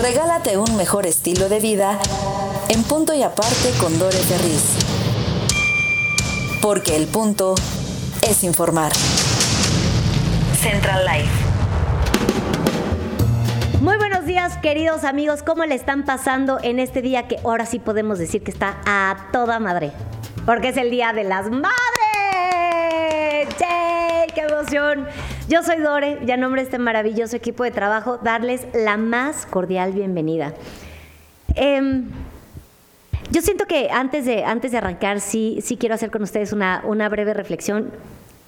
Regálate un mejor estilo de vida en punto y aparte con Dore Ferriz. Porque el punto es informar. Central Life. Muy buenos días, queridos amigos. ¿Cómo le están pasando en este día que ahora sí podemos decir que está a toda madre? Porque es el Día de las Madres. ¡Yay! ¡Qué emoción! Yo soy Dore y a nombre este maravilloso equipo de trabajo, darles la más cordial bienvenida. Em, yo siento que antes de, antes de arrancar, sí, sí quiero hacer con ustedes una, una breve reflexión.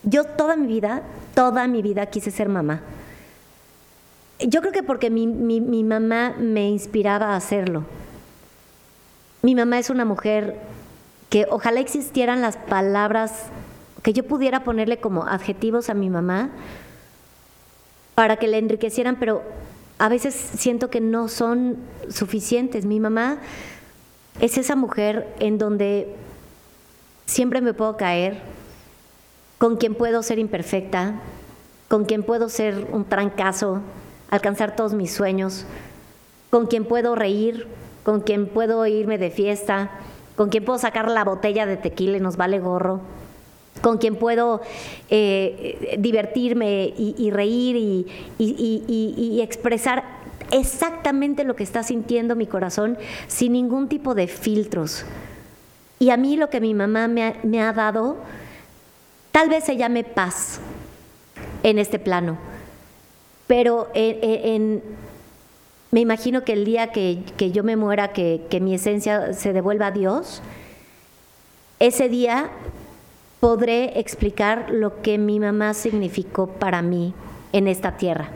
Yo toda mi vida, toda mi vida quise ser mamá. Yo creo que porque mi, mi, mi mamá me inspiraba a hacerlo. Mi mamá es una mujer que ojalá existieran las palabras que yo pudiera ponerle como adjetivos a mi mamá para que le enriquecieran, pero a veces siento que no son suficientes. Mi mamá es esa mujer en donde siempre me puedo caer, con quien puedo ser imperfecta, con quien puedo ser un trancazo, alcanzar todos mis sueños, con quien puedo reír, con quien puedo irme de fiesta, con quien puedo sacar la botella de tequila y nos vale gorro, con quien puedo eh, divertirme y, reír y, expresar exactamente lo que está sintiendo mi corazón sin ningún tipo de filtros. Y a mí lo que mi mamá me ha, dado, tal vez se llame paz en este plano, pero me imagino que el día que, yo me muera, que mi esencia se devuelva a Dios, ese día podré explicar lo que mi mamá significó para mí en esta tierra.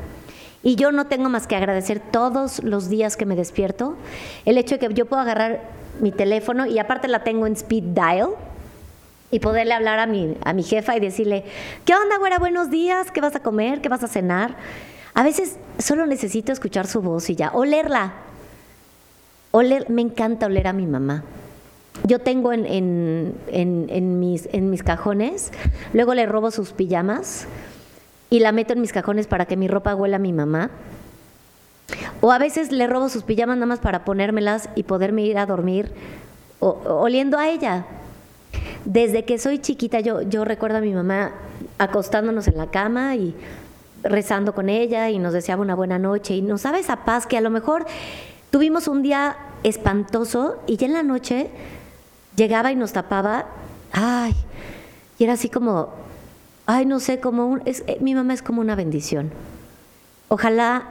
Y yo no tengo más que agradecer todos los días que me despierto el hecho de que yo puedo agarrar mi teléfono y aparte la tengo en speed dial y poderle hablar a mi, a mi jefa y decirle, ¿qué onda, güera? Buenos días, ¿qué vas a comer? ¿Qué vas a cenar? A veces solo necesito escuchar su voz y ya, olerla. Oler, me encanta oler a mi mamá. Yo tengo en, en, en, mis, en mis cajones, luego le robo sus pijamas y la meto en mis cajones para que mi ropa huela a mi mamá. O a veces le robo sus pijamas nada más para ponérmelas y poderme ir a dormir oliendo a ella. Desde que soy chiquita yo, yo recuerdo a mi mamá acostándonos en la cama y rezando con ella y nos deseaba una buena noche y nos daba esa paz que a lo mejor tuvimos un día espantoso y ya en la noche llegaba y nos tapaba, ay, y era así como, ay, no sé, como un, es, eh, mi mamá es como una bendición. Ojalá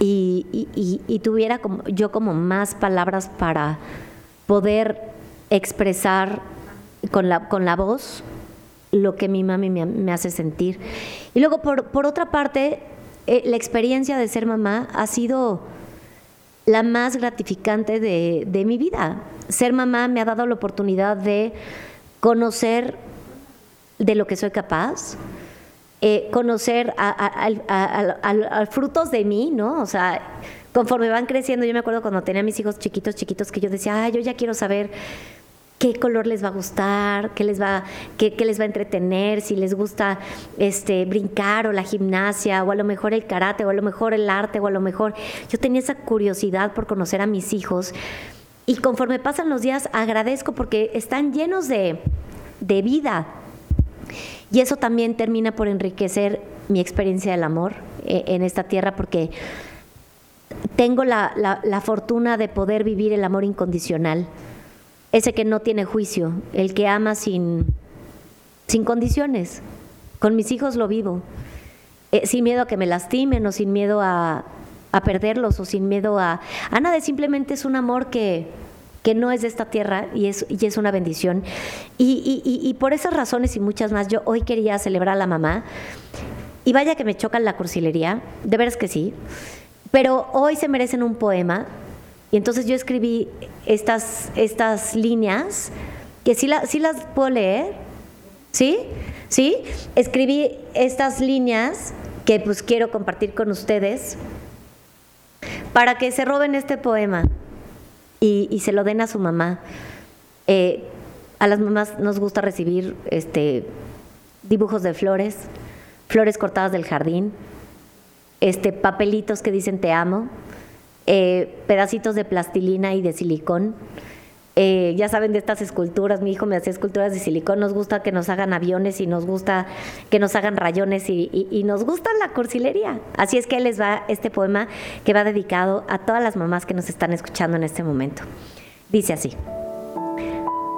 y, y, tuviera como, yo como más palabras para poder expresar con la, con la voz lo que mi mami me, hace sentir. Y luego, por, por otra parte, eh, la experiencia de ser mamá ha sido la más gratificante de, de mi vida. Ser mamá me ha dado la oportunidad de conocer de lo que soy capaz, eh, conocer a, frutos de mí, ¿no? O sea, conforme van creciendo, yo me acuerdo cuando tenía a mis hijos chiquitos, chiquitos, que yo decía, yo ya quiero saber qué color les va a gustar, qué les va, qué, les va a entretener, si les gusta este, brincar o la gimnasia, o a lo mejor el karate, o a lo mejor el arte, o a lo mejor... Yo tenía esa curiosidad por conocer a mis hijos y conforme pasan los días agradezco porque están llenos de, de vida, y eso también termina por enriquecer mi experiencia del amor, eh, en esta tierra porque tengo la, la- fortuna de poder vivir el amor incondicional, ese que no tiene juicio, el que ama sin, sin condiciones. Con mis hijos lo vivo, Eh, sin miedo a que me lastimen o sin miedo a, a perderlos o sin miedo a, a nada, simplemente es un amor que, que no es de esta tierra y es, y es una bendición. Y, y- por esas razones y muchas más, yo hoy quería celebrar a la mamá. Y vaya que me choca la cursilería, de veras que sí. Pero hoy se merecen un poema. Y entonces yo escribí estas, estas líneas, que sí, la- sí las puedo leer. ¿Sí? ¿Sí? Escribí estas líneas que pues quiero compartir con ustedes para que se roben este poema y, se lo den a su mamá. Eh, a las mamás nos gusta recibir este, dibujos de flores, flores cortadas del jardín, este, papelitos que dicen te amo, eh, pedacitos de plastilina y de silicón. Eh, ya saben de estas esculturas, mi hijo me hacía esculturas de silicón, nos gusta que nos hagan aviones y nos gusta que nos hagan rayones y, y- nos gusta la cursilería. Así es que les va este poema que va dedicado a todas las mamás que nos están escuchando en este momento. Dice así.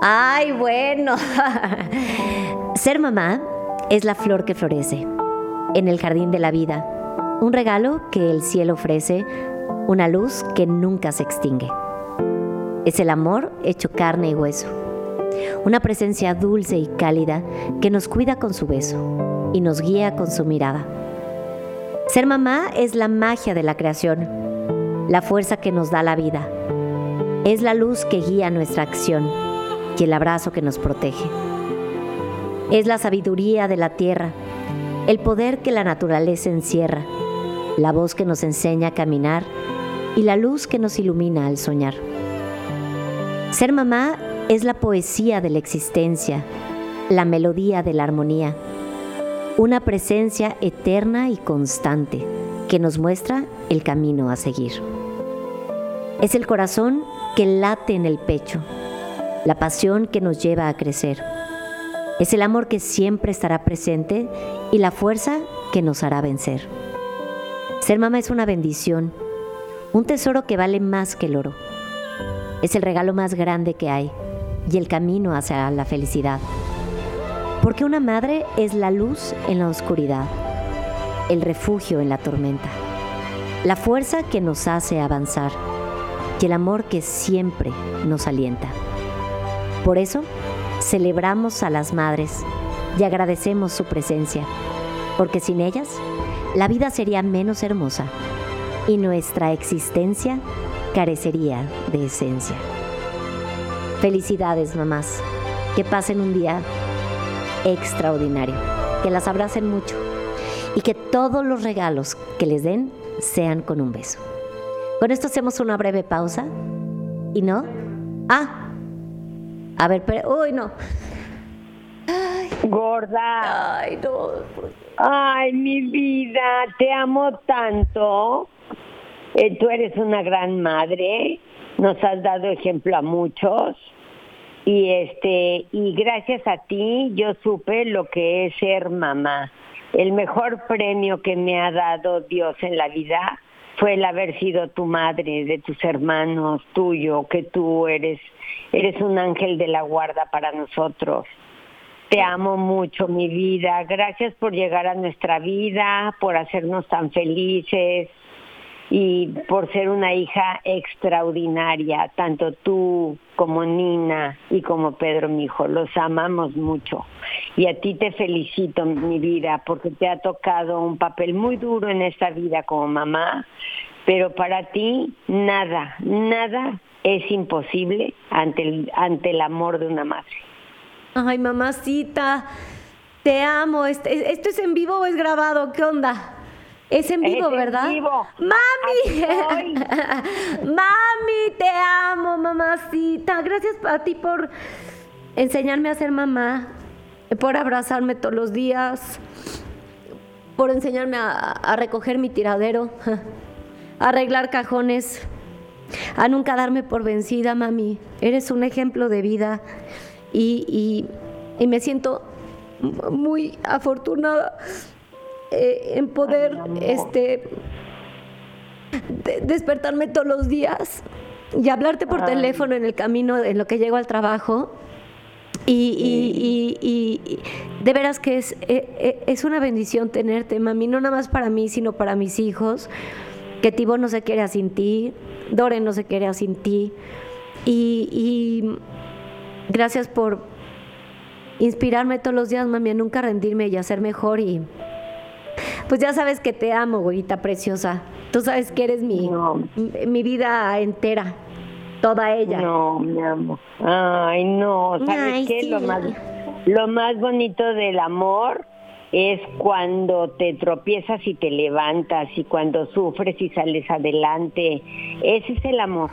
Ay, bueno. Ser mamá es la flor que florece en el jardín de la vida, un regalo que el cielo ofrece, una luz que nunca se extingue. Es el amor hecho carne y hueso, una presencia dulce y cálida que nos cuida con su beso y nos guía con su mirada. Ser mamá es la magia de la creación, la fuerza que nos da la vida. Es la luz que guía nuestra acción y el abrazo que nos protege. Es la sabiduría de la tierra, el poder que la naturaleza encierra, la voz que nos enseña a caminar y la luz que nos ilumina al soñar. Ser mamá es la poesía de la existencia, la melodía de la armonía, una presencia eterna y constante que nos muestra el camino a seguir. Es el corazón que late en el pecho, la pasión que nos lleva a crecer. Es el amor que siempre estará presente y la fuerza que nos hará vencer. Ser mamá es una bendición, un tesoro que vale más que el oro. Es el regalo más grande que hay y el camino hacia la felicidad. Porque una madre es la luz en la oscuridad, el refugio en la tormenta, la fuerza que nos hace avanzar y el amor que siempre nos alienta. Por eso, celebramos a las madres y agradecemos su presencia, porque sin ellas, la vida sería menos hermosa y nuestra existencia carecería de esencia. Felicidades, mamás. Que pasen un día extraordinario. Que las abracen mucho. Y que todos los regalos que les den sean con un beso. Con esto hacemos una breve pausa. ¿Y no? Ah. A ver, pero... Uy, no. Gorda, Ay, no. ay, mi vida, te amo tanto. Eh, tú eres una gran madre, nos has dado ejemplo a muchos. Y este, y gracias a ti yo supe lo que es ser mamá. El mejor premio que me ha dado Dios en la vida fue el haber sido tu madre, de tus hermanos, tuyo, que tú eres, eres un ángel de la guarda para nosotros. Te amo mucho, mi vida. Gracias por llegar a nuestra vida, por hacernos tan felices y por ser una hija extraordinaria, tanto tú como Nina y como Pedro, mi hijo. Los amamos mucho. Y a ti te felicito, mi vida, porque te ha tocado un papel muy duro en esta vida como mamá, pero para ti nada, nada es imposible ante el, ante el amor de una madre. Ay, mamacita. Te amo. Este- ¿Esto es en vivo o es grabado? ¿Qué onda? Es en vivo, Es en ¿verdad? vivo. ¡Mami! ¡Mami! Te amo, mamacita. Gracias a ti por enseñarme a ser mamá, por abrazarme todos los días, por enseñarme a, a recoger mi tiradero, a arreglar cajones, a nunca darme por vencida, mami. Eres un ejemplo de vida y, y- y me siento muy afortunada eh, en poder este de- despertarme todos los días y hablarte por teléfono en el camino en lo que llego al trabajo. Y, y- y- y- y de veras que es, eh, eh, es una bendición tenerte, mami, no nada más para mí, sino para mis hijos, que Tibo no se quiere sin ti, Dore no se quiere sin ti. Y, y gracias por inspirarme todos los días, mami, a nunca rendirme y a ser mejor. Y pues ya sabes que te amo, güerita preciosa. Tú sabes que eres mi, No. mi, vida entera, toda ella. No, mi amor. Ay, no. ¿Sabes Ay, qué? sí. Lo más, lo más bonito del amor es cuando te tropiezas y te levantas y cuando sufres y sales adelante. Ese es el amor.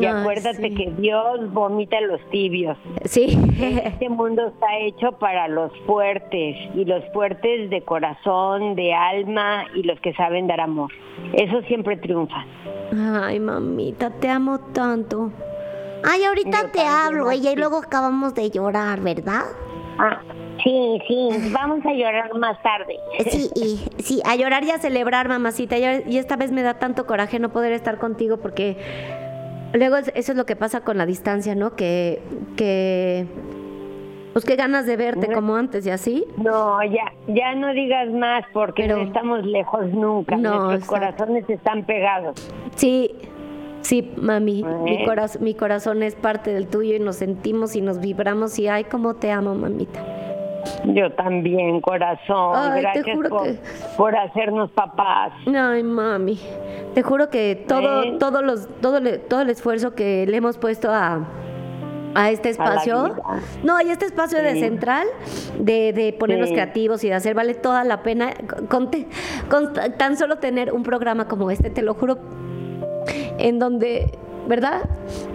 Y acuérdate sí. que Dios vomita los tibios. Sí. Este mundo está hecho para los fuertes y los fuertes de corazón, de alma y los que saben dar amor. Eso siempre triunfa. Ay, mamita, te amo tanto. Ay, ahorita Yo te hablo y Maxi. luego acabamos de llorar, ¿verdad? Ah, sí, sí, vamos a llorar más tarde. Sí, y Sí, a llorar y a celebrar, mamacita. Y y esta vez me da tanto coraje no poder estar contigo porque luego es- eso es lo que pasa con la distancia, ¿no? Que, que, pues qué ganas de verte como antes y así. No, ya, ya no digas más porque Pero- no estamos lejos nunca. No, Nuestros corazones están pegados. Sí, sí, mami. Mi, coraz- mi corazón es parte del tuyo y nos sentimos y nos vibramos y ay, cómo te amo, mamita. Yo también, corazón. Ay, Gracias por, que- por hacernos papás. Ay, mami. Te juro que todo, ¿Eh? todos los, todo, todo el esfuerzo que le hemos puesto a, a este espacio. No, y este espacio de central, de, de ponernos Sí. creativos y de hacer, vale toda la pena. Con, te- con t- tan solo tener un programa como este, te lo juro, en donde, ¿verdad?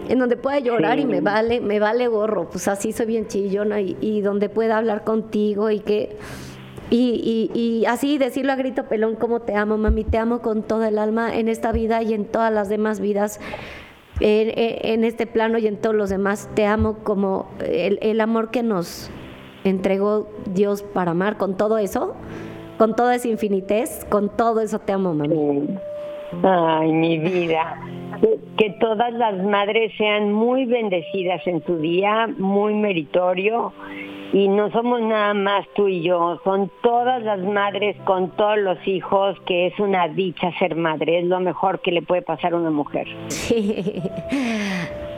En donde pueda llorar Sí. y me vale, me vale gorro. Pues así soy bien chillona y, y donde pueda hablar contigo y que. Y, y- y así decirlo a grito pelón como te amo, mami, te amo con toda el alma en esta vida y en todas las demás vidas, en, en- en este plano y en todos los demás. Te amo como el, el amor que nos entregó Dios para amar, con todo eso, con toda esa infinitez, con todo eso te amo, mami. Sí. Ay, mi vida. Que, todas las madres sean muy bendecidas en su día, muy meritorio. Y no somos nada más tú y yo, son todas las madres con todos los hijos, que es una dicha ser madre, es lo mejor que le puede pasar a una mujer. Sí.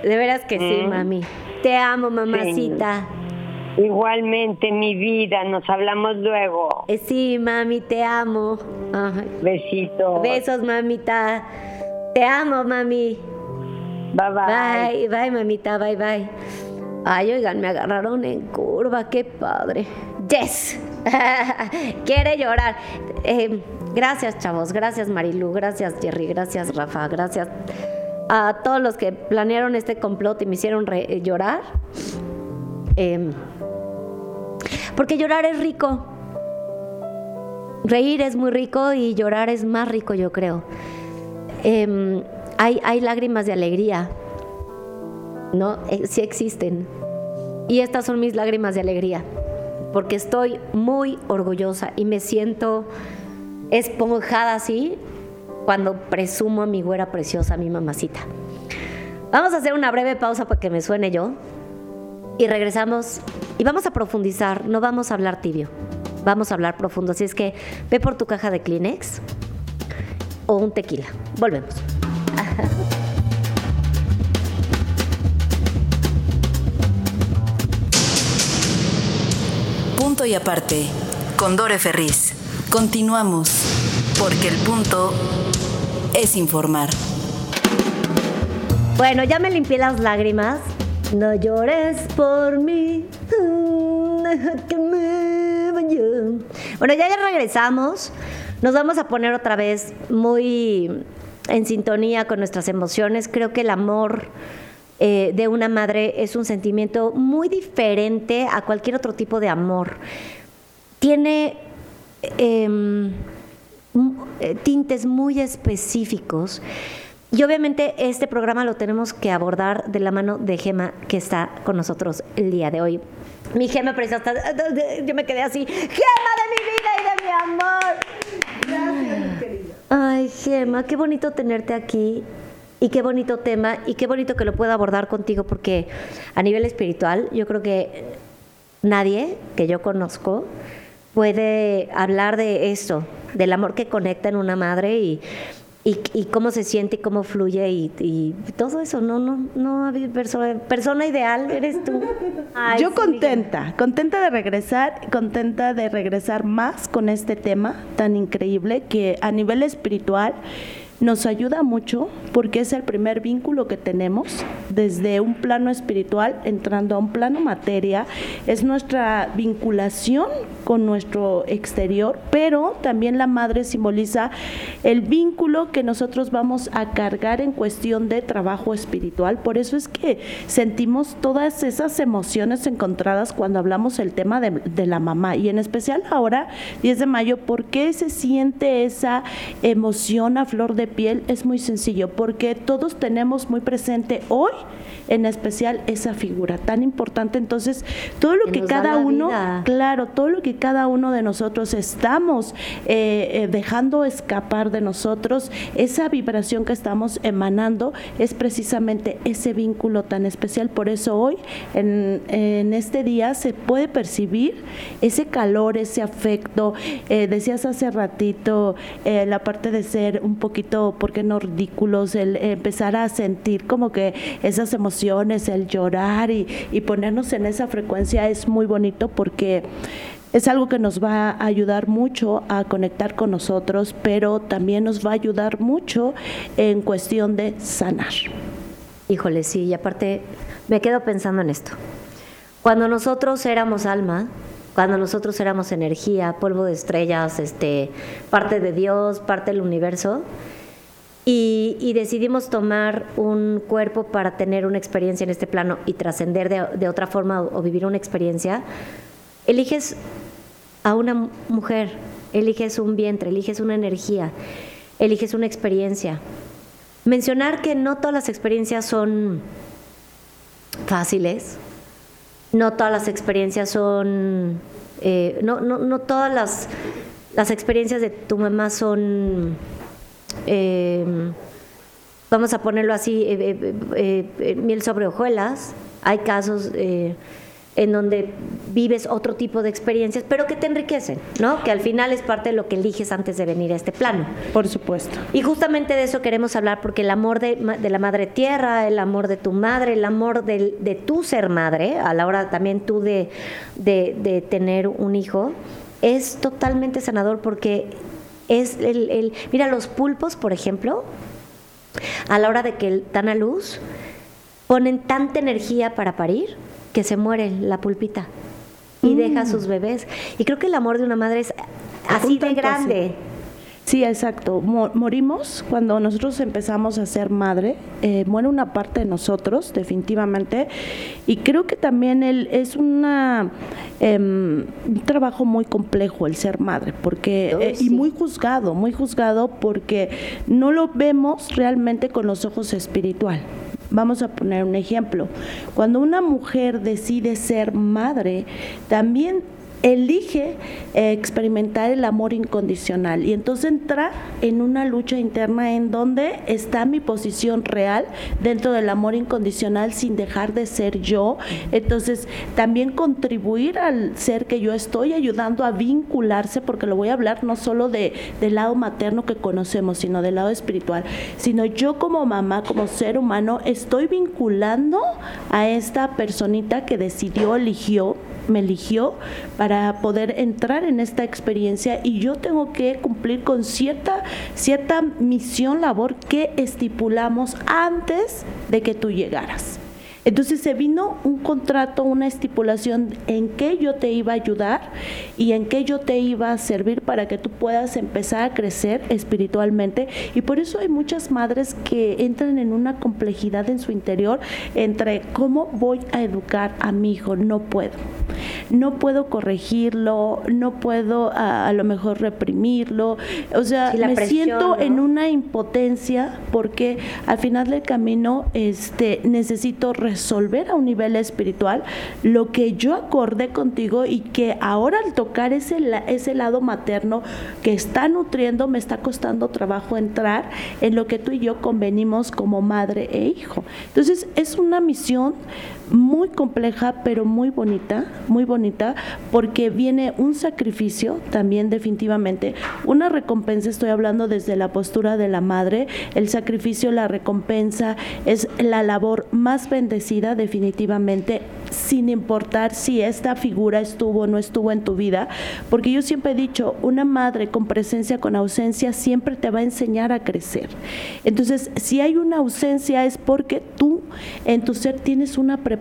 De veras que sí, Mm. mami. Te amo, mamacita. Igualmente, mi vida, nos hablamos luego. Eh, Sí, mami, te amo. Ay. Besitos. Besos, mamita. Te amo, mami. Bye bye. Bye, bye, mamita, bye, bye. Ay, oigan, me agarraron en curva, qué padre. Yes. Quiere llorar. Eh, gracias, chavos. Gracias, Marilu. Gracias, Jerry. Gracias, Rafa. Gracias a todos los que planearon este complot y me hicieron re- eh, llorar. Eh, porque llorar es rico. Reír es muy rico y llorar es más rico, yo creo. Em, hay, lágrimas de alegría, ¿no? Eh, sí existen. Y estas son mis lágrimas de alegría, porque estoy muy orgullosa y me siento esponjada así cuando presumo a mi güera preciosa, a mi mamacita. Vamos a hacer una breve pausa para que me suene yo y regresamos y vamos a profundizar, no vamos a hablar tibio, vamos a hablar profundo. Así es que ve por tu caja de Kleenex o un tequila. Volvemos. Punto y aparte, con Dore Ferriz. Continuamos, porque el punto es informar. Bueno, ya me limpié las lágrimas. No llores por mí. Bueno, ya, ya regresamos. Nos vamos a poner otra vez muy en sintonía con nuestras emociones. Creo que el amor eh, de una madre es un sentimiento muy diferente a cualquier otro tipo de amor. Tiene em, eh, tintes muy específicos. Y obviamente este programa lo tenemos que abordar de la mano de Gema, que está con nosotros el día de hoy. Mi Gema preciosa, yo me quedé así, Gema de mi vida y de mi mi amor. Ay, Gemma, qué bonito tenerte aquí. Y qué bonito tema, y qué bonito que lo pueda abordar contigo, porque a nivel espiritual, yo creo que nadie que yo conozco puede hablar de eso, del amor que conecta en una madre y, y, y cómo se siente y cómo fluye y, y todo eso. No, no, no, persona, persona ideal eres tú. Ay, Yo sí, contenta, contenta de regresar, contenta de regresar más con este tema tan increíble que a nivel espiritual nos ayuda mucho porque es el primer vínculo que tenemos desde un plano espiritual entrando a un plano materia, es nuestra vinculación con nuestro exterior, pero también la madre simboliza el vínculo que nosotros vamos a cargar en cuestión de trabajo espiritual, por eso es que sentimos todas esas emociones encontradas cuando hablamos el tema de, de la mamá y en especial ahora 10 de mayo, ¿por qué se siente esa emoción a flor de piel? Es muy sencillo, porque todos tenemos muy presente hoy en especial esa figura tan importante, entonces todo lo Que cada uno, vida. claro, todo lo que cada uno de nosotros estamos eh, eh, dejando escapar de nosotros, esa vibración que estamos emanando es precisamente ese vínculo tan especial. Por eso hoy, en, en este día, se puede percibir ese calor, ese afecto. Eh, decías hace ratito eh, la parte de ser un poquito, ¿por qué no ridículos? El empezar a sentir como que esas emociones, el llorar y, y ponernos en esa frecuencia es muy bonito porque es algo que nos va a ayudar mucho a conectar con nosotros, pero también nos va a ayudar mucho en cuestión de sanar. Híjole, sí, y aparte me quedo pensando en esto. Cuando nosotros éramos alma, cuando nosotros éramos energía, polvo de estrellas, este, parte de Dios, parte del universo, y, decidimos tomar un cuerpo para tener una experiencia en este plano y trascender de, otra forma o, vivir una experiencia, eliges a una mu- mujer, eliges un vientre, eliges una energía, eliges una experiencia. Mencionar que no todas las experiencias son fáciles, no todas las experiencias son, eh, no, no, no todas las, las experiencias de tu mamá son, eh, vamos a ponerlo así, eh, eh, eh, miel sobre hojuelas. Hay casos en donde vives otro tipo de experiencias, pero que te enriquecen, ¿no? Que al final es parte de lo que eliges antes de venir a este plano. Por supuesto. Y justamente de eso queremos hablar, porque el amor de, de la madre tierra, el amor de tu madre, el amor del- de, tu ser madre, a la hora también tú de, de- de tener un hijo, es totalmente sanador porque es el, el- Mira, los pulpos, por ejemplo, a la hora de que dan a luz, ponen tanta energía para parir que se muere la pulpita y deja a sus bebés. Y creo que el amor de una madre es así de grande. así. Sí, exacto. Mo- morimos cuando nosotros empezamos a ser madre, eh, muere una parte de nosotros, definitivamente. Y creo que también el, es una, em, un trabajo muy complejo el ser madre, porque Oh, eh, sí. y muy juzgado, muy juzgado porque no lo vemos realmente con los ojos espiritual. Vamos a poner un ejemplo. Cuando una mujer decide ser madre, también elige eh, experimentar el amor incondicional y entonces entra en una lucha interna en donde está mi posición real dentro del amor incondicional sin dejar de ser yo. Entonces también contribuir al ser que yo estoy ayudando a vincularse, porque lo voy a hablar no solo de, del lado materno que conocemos, sino del lado espiritual, sino yo como mamá, como ser humano, estoy vinculando a esta personita que decidió, eligió me eligió para poder entrar en esta experiencia y yo tengo que cumplir con cierta, cierta misión, labor que estipulamos antes de que tú llegaras. Entonces se vino un contrato, una estipulación en qué yo te iba a ayudar y en qué yo te iba a servir para que tú puedas empezar a crecer espiritualmente. Y por eso hay muchas madres que entran en una complejidad en su interior entre cómo voy a educar a mi hijo. No puedo. No puedo corregirlo, no puedo a, a lo mejor reprimirlo. O sea, Sí, me presión, siento ¿no? en una impotencia porque al final del camino este, necesito resolver resolver a un nivel espiritual lo que yo acordé contigo y que ahora al tocar ese, ese lado materno que está nutriendo me está costando trabajo entrar en lo que tú y yo convenimos como madre e hijo. Entonces es una misión muy compleja pero muy bonita, muy bonita porque viene un sacrificio también definitivamente, una recompensa, estoy hablando desde la postura de la madre, el sacrificio, la recompensa es la labor más bendecida definitivamente sin importar si esta figura estuvo o no estuvo en tu vida, porque yo siempre he dicho, una madre con presencia, con ausencia, siempre te va a enseñar a crecer. Entonces, si hay una ausencia es porque tú en tu ser tienes una preparación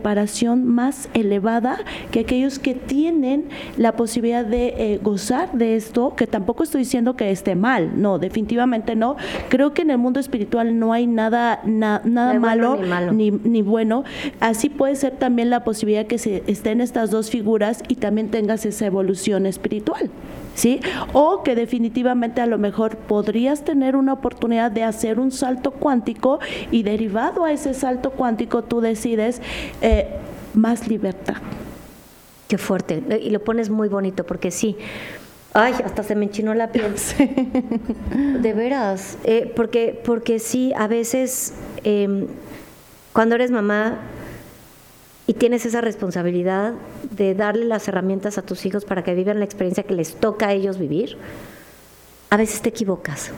más elevada que aquellos que tienen la posibilidad de eh, gozar de esto, que tampoco estoy diciendo que esté mal, no, definitivamente no. Creo que en el mundo espiritual no hay nada, na- nada No hay bueno malo, ni malo. ni, ni bueno. Así puede ser también la posibilidad que se estén estas dos figuras y también tengas esa evolución espiritual. ¿Sí? O que definitivamente a lo mejor podrías tener una oportunidad de hacer un salto cuántico y derivado a ese salto cuántico tú decides eh, más libertad. Qué fuerte. Y lo pones muy bonito porque sí. Ay, hasta se me enchinó la piel. De veras. Eh, porque, porque sí, a veces eh, cuando eres mamá y tienes esa responsabilidad de darle las herramientas a tus hijos para que vivan la experiencia que les toca a ellos vivir, a veces te equivocas.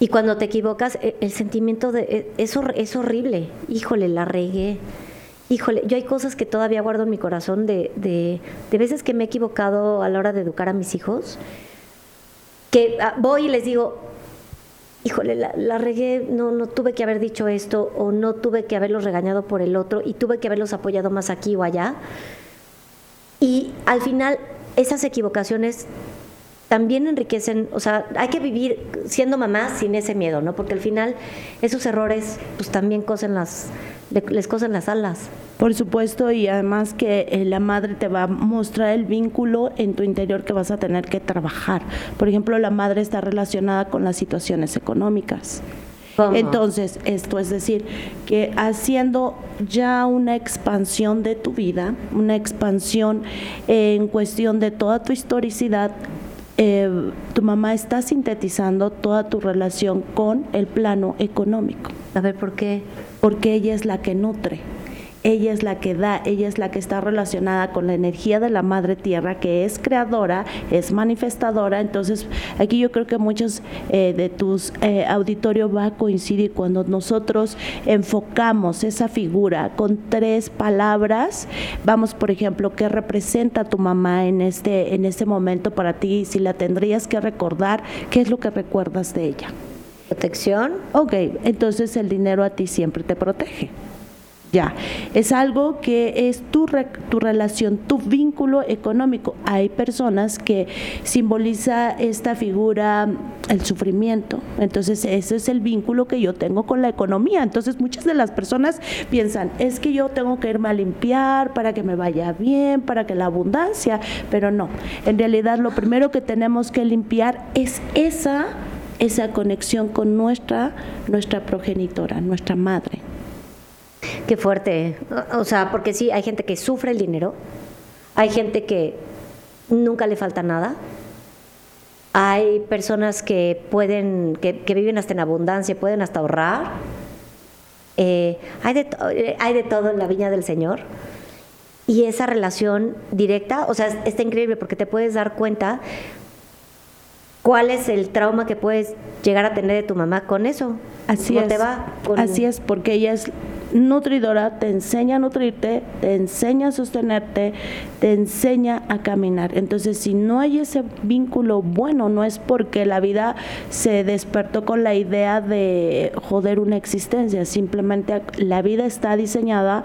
Y cuando te equivocas, e- el sentimiento de e- es, hor- es horrible. Híjole, la regué. Híjole, yo hay cosas que todavía guardo en mi corazón de, de, de veces que me he equivocado a la hora de educar a mis hijos, que ah, voy y les digo, híjole, la, la regué, no, no tuve que haber dicho esto o no tuve que haberlos regañado por el otro y tuve que haberlos apoyado más aquí o allá. Y al final esas equivocaciones también enriquecen, o sea, hay que vivir siendo mamá sin ese miedo, ¿no? Porque al final esos errores pues también cosen las, le- les cosen las alas. Por supuesto, y además que eh, la madre te va a mostrar el vínculo en tu interior que vas a tener que trabajar. Por ejemplo, la madre está relacionada con las situaciones económicas. ¿Cómo? Entonces, esto es decir, que haciendo ya una expansión de tu vida, una expansión en cuestión de toda tu historicidad, eh, tu mamá está sintetizando toda tu relación con el plano económico A ver, ¿por qué? porque ella es la que nutre. Ella es la que da, ella es la que está relacionada con la energía de la madre tierra, que es creadora, es manifestadora. Entonces, aquí yo creo que muchos eh, de tus eh, auditorios va a coincidir cuando nosotros enfocamos esa figura con tres palabras. Vamos, por ejemplo, ¿qué representa tu mamá en este, en este momento para ti? Si la tendrías que recordar, ¿qué es lo que recuerdas de ella? ¿Protección? Ok, entonces el dinero a ti siempre te protege. Ya, es algo que es tu, re- tu relación, tu vínculo económico. Hay personas que simboliza esta figura el sufrimiento. Entonces, ese es el vínculo que yo tengo con la economía. Entonces, muchas de las personas piensan, es que yo tengo que irme a limpiar para que me vaya bien, para que la abundancia, pero no. En realidad, lo primero que tenemos que limpiar es esa esa conexión con nuestra nuestra progenitora, nuestra madre. Qué fuerte. O sea, porque sí, hay gente que sufre el dinero, hay gente que nunca le falta nada, hay personas que pueden, que, que viven hasta en abundancia, pueden hasta ahorrar. Eh, hay, de eh, hay de todo en la viña del Señor. Y esa relación directa, o sea, es- está increíble porque te puedes dar cuenta cuál es el trauma que puedes llegar a tener de tu mamá con eso. Así ¿Cómo es. te va? Con- Así es, porque ella es nutridora, te enseña a nutrirte, te enseña a sostenerte, te enseña a caminar. Entonces, si no hay ese vínculo bueno, no es porque la vida se despertó con la idea de joder una existencia, simplemente la vida está diseñada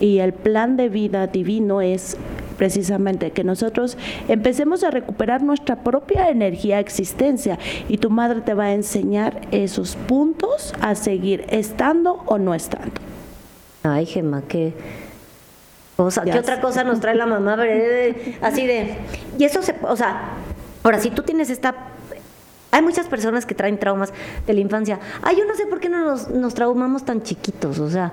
y el plan de vida divino es precisamente que nosotros empecemos a recuperar nuestra propia energía existencia y tu madre te va a enseñar esos puntos a seguir estando o no estando. Ay, Gemma, qué cosa, ¿qué otra cosa nos trae la mamá? Así de, y eso se, o sea, ahora si tú tienes esta, hay muchas personas que traen traumas de la infancia. Ay, yo no sé por qué no nos, nos traumamos tan chiquitos, o sea,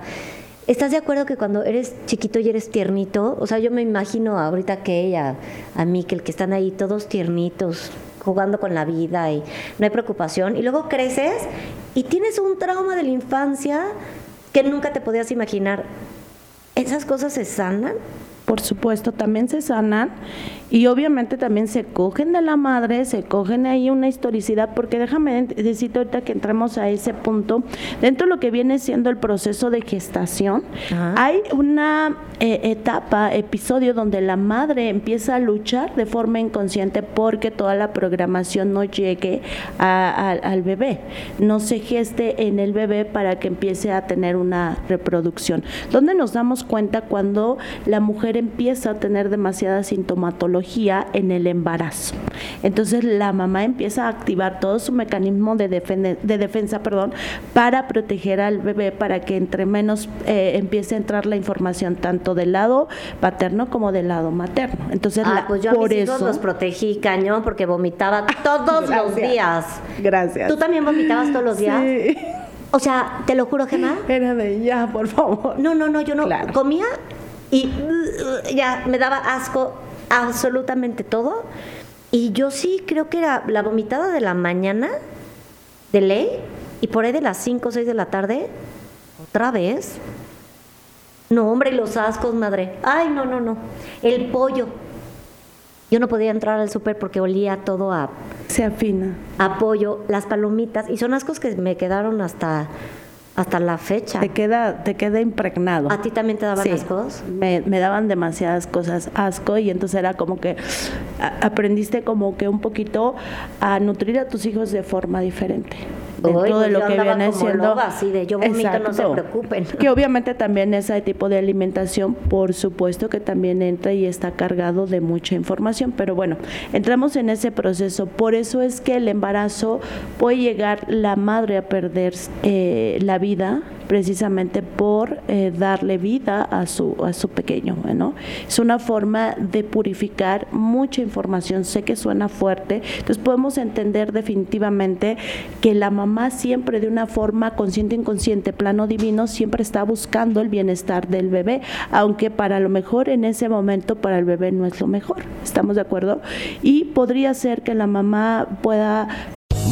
¿Estás de acuerdo que cuando eres chiquito y eres tiernito? O sea, yo me imagino ahorita que ella, a Miquel, que están ahí todos tiernitos, jugando con la vida y no hay preocupación. Y luego creces y tienes un trauma de la infancia que nunca te podías imaginar. ¿Esas cosas se sanan? Por supuesto, también se sanan y obviamente también se cogen de la madre, se cogen ahí una historicidad, porque déjame decirte ahorita que entramos a ese punto, dentro de lo que viene siendo el proceso de gestación, Ajá. hay una eh, etapa, episodio donde la madre empieza a luchar de forma inconsciente porque toda la programación no llegue a- a- al bebé, no se geste en el bebé para que empiece a tener una reproducción. ¿Dónde nos damos cuenta cuando la mujer empieza a tener demasiada sintomatología en el embarazo? Entonces la mamá empieza a activar todo su mecanismo de, defen- de defensa perdón, para proteger al bebé, para que entre menos eh, empiece a entrar la información tanto del lado paterno como del lado materno. Entonces, Ah, la- pues yo a por mis hijos eso, los protegí cañón porque vomitaba todos los días. Gracias. ¿Tú también vomitabas todos los días? Sí. O sea, te lo juro, Gemma. Era de ya, por favor. No, no, no, yo no Claro. comía y uh, ya me daba asco absolutamente todo. Y yo sí creo que era la vomitada de la mañana, de ley, y por ahí de las 5 o 6 de la tarde, otra vez. No, hombre, los ascos, madre. Ay, no, no, no. El pollo. Yo no podía entrar al súper porque olía todo a Se afina. apoyo, las palomitas, y son ascos que me quedaron hasta, hasta la fecha. Te queda, te queda impregnado. ¿A ti también te daban Sí, ascos? Me, me daban demasiadas cosas asco y entonces era como que a- aprendiste como que un poquito a nutrir a tus hijos de forma diferente. Dentro Uy, de lo que viene siendo. loba, así de, yo vomito, no se preocupen. Que obviamente también ese tipo de alimentación, por supuesto que también entra y está cargado de mucha información. Pero bueno, entramos en ese proceso. Por eso es que el embarazo puede llegar la madre a perder eh, la vida precisamente por eh, darle vida a su, a su pequeño. ¿no? Es una forma de purificar mucha información. Sé que suena fuerte, entonces podemos entender definitivamente que la mamá siempre de una forma consciente, inconsciente, plano divino, siempre está buscando el bienestar del bebé, aunque para lo mejor en ese momento para el bebé no es lo mejor. ¿Estamos de acuerdo? Y podría ser que la mamá pueda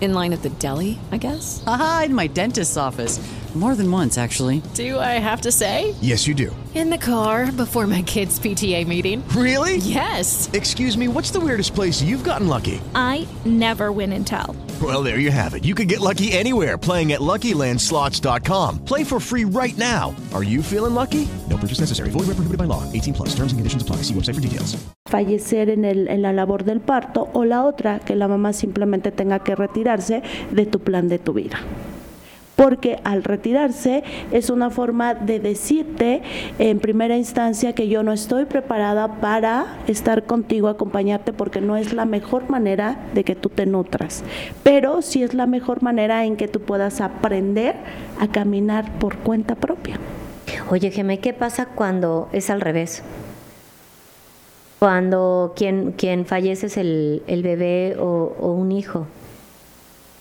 In line at the deli, I guess? Aha, in my dentist's office. More than once, actually. Do I have to say? Yes, you do. In the car before my kids' PTA meeting. Really? Yes. Excuse me, what's the weirdest place you've gotten lucky? I never win and tell. Well, there you have it. You can get lucky anywhere playing at LuckyLandSlots.com. Play for free right now. Are you feeling lucky? No purchase necessary. Void where prohibited by law. 18 plus. Terms and conditions apply. See website for details. fallecer en, el, en la labor del parto o la otra, que la mamá simplemente tenga que de tu plan de tu vida. Porque al retirarse es una forma de decirte en primera instancia que yo no estoy preparada para estar contigo, acompañarte, porque no es la mejor manera de que tú te nutras. Pero sí es la mejor manera en que tú puedas aprender a caminar por cuenta propia. Oye, Geme, ¿qué pasa cuando es al revés? Cuando quien, quien fallece es el, el bebé o, o un hijo.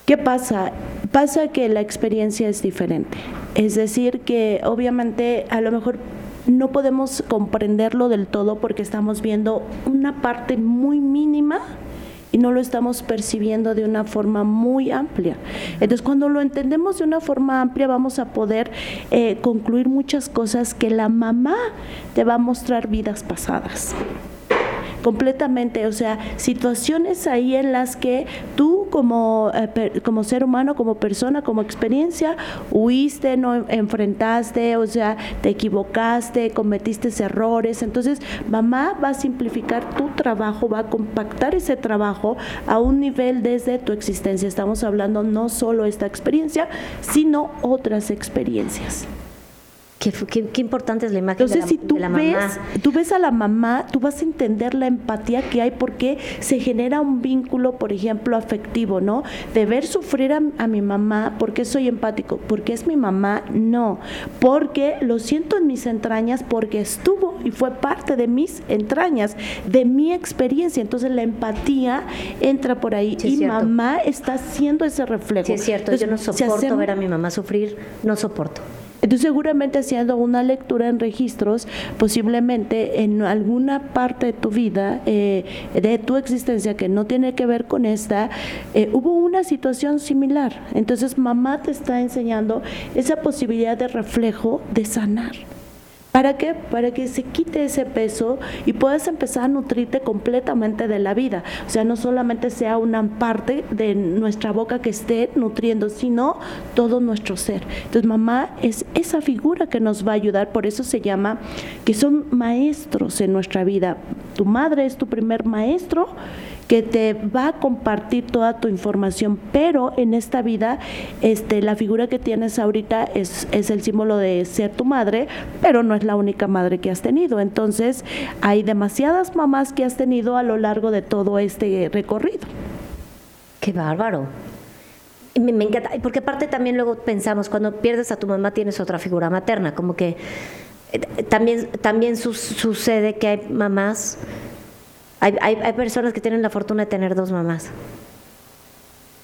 ¿Qué pasa? Pasa que la experiencia es diferente. Es decir, que obviamente a lo mejor no podemos comprenderlo del todo porque estamos viendo una parte muy mínima y no lo estamos percibiendo de una forma muy amplia. Entonces, cuando lo entendemos de una forma amplia, vamos a poder eh, concluir muchas cosas que la mamá te va a mostrar vidas pasadas completamente, o sea, situaciones ahí en las que tú como, eh, como ser humano, como persona, como experiencia, huiste, no enfrentaste, o sea, te equivocaste, cometiste errores, entonces mamá va a simplificar tu trabajo, va a compactar ese trabajo a un nivel desde tu existencia. Estamos hablando no solo esta experiencia, sino otras experiencias. Qué, qué- qué importante es la imagen Entonces, de si la, tú de la ves, mamá. tú ves a la mamá, tú vas a entender la empatía que hay porque se genera un vínculo, por ejemplo, afectivo, ¿no? De ver sufrir a, a mi mamá, ¿por qué soy empático? ¿Porque es mi mamá? No, porque lo siento en mis entrañas, porque estuvo y fue parte de mis entrañas, de mi experiencia. Entonces, la empatía entra por ahí Sí, y mamá está haciendo ese reflejo. Sí, es cierto, yo no si soporto ver a mi mamá sufrir, no soporto. Entonces seguramente haciendo una lectura en registros, posiblemente en alguna parte de tu vida, eh, de tu existencia que no tiene que ver con esta, eh, hubo una situación similar. Entonces mamá te está enseñando esa posibilidad de reflejo de sanar. ¿Para qué? Para que se quite ese peso y puedas empezar a nutrirte completamente de la vida. O sea, no solamente sea una parte de nuestra boca que esté nutriendo, sino todo nuestro ser. Entonces, mamá es esa figura que nos va a ayudar, por eso se llama que son maestros en nuestra vida. Tu madre es tu primer maestro que te va a compartir toda tu información, pero en esta vida este, la figura que tienes ahorita es, es el símbolo de ser tu madre, pero no es la única madre que has tenido. Entonces, hay demasiadas mamás que has tenido a lo largo de todo este recorrido. Qué bárbaro. Me, me encanta, porque aparte también luego pensamos, cuando pierdes a tu mamá tienes otra figura materna, como que eh, también, también sucede que hay mamás, hay, hay, hay personas que tienen la fortuna de tener dos mamás.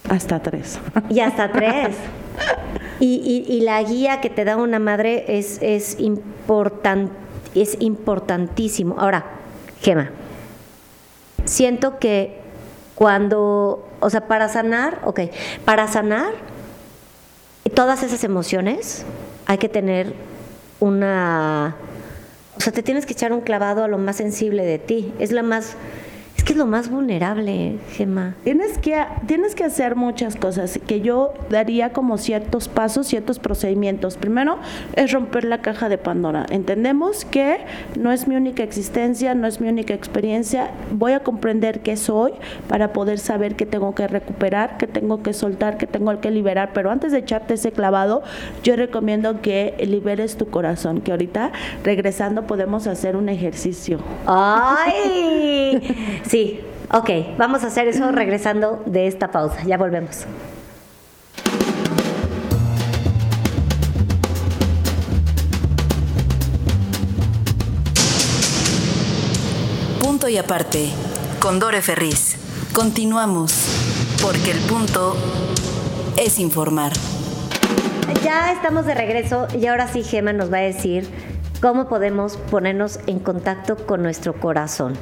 Hasta tres. Y hasta tres. Y, y- y la guía que te da una madre es, es, importan- es importantísimo. Ahora, Gema, siento que cuando, o sea, para sanar, ok, para sanar todas esas emociones hay que tener una, o sea, te tienes que echar un clavado a lo más sensible de ti. Es la más, es que es lo más vulnerable, Gema. Tienes que, tienes que hacer muchas cosas que yo daría como ciertos pasos, ciertos procedimientos. Primero es romper la caja de Pandora. Entendemos que no es mi única existencia, no es mi única experiencia. Voy a comprender qué soy para poder saber qué tengo que recuperar, qué tengo que soltar, qué tengo que liberar. Pero antes de echarte ese clavado, yo recomiendo que liberes tu corazón, que ahorita regresando podemos hacer un ejercicio. ¡Ay! Sí, ok, vamos a hacer eso regresando de esta pausa. Ya volvemos. Punto y aparte, con Dore Ferriz. Continuamos, porque el punto es informar. Ya estamos de regreso y ahora sí Gema nos va a decir cómo podemos ponernos en contacto con nuestro corazón.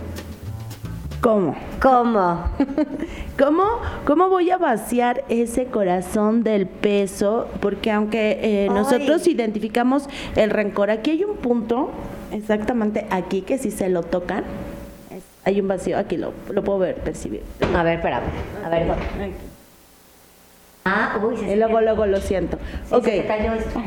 ¿Cómo? ¿Cómo? ¿Cómo, ¿Cómo voy a vaciar ese corazón del peso? Porque aunque eh, nosotros identificamos el rencor, aquí hay un punto, exactamente aquí, que si se lo tocan, hay un vacío, aquí lo, lo puedo ver, percibir. A ver, espérame. A ver. Aquí. Ah, uy, se Y luego, luego lo siento. sí, ok. se cayó esto.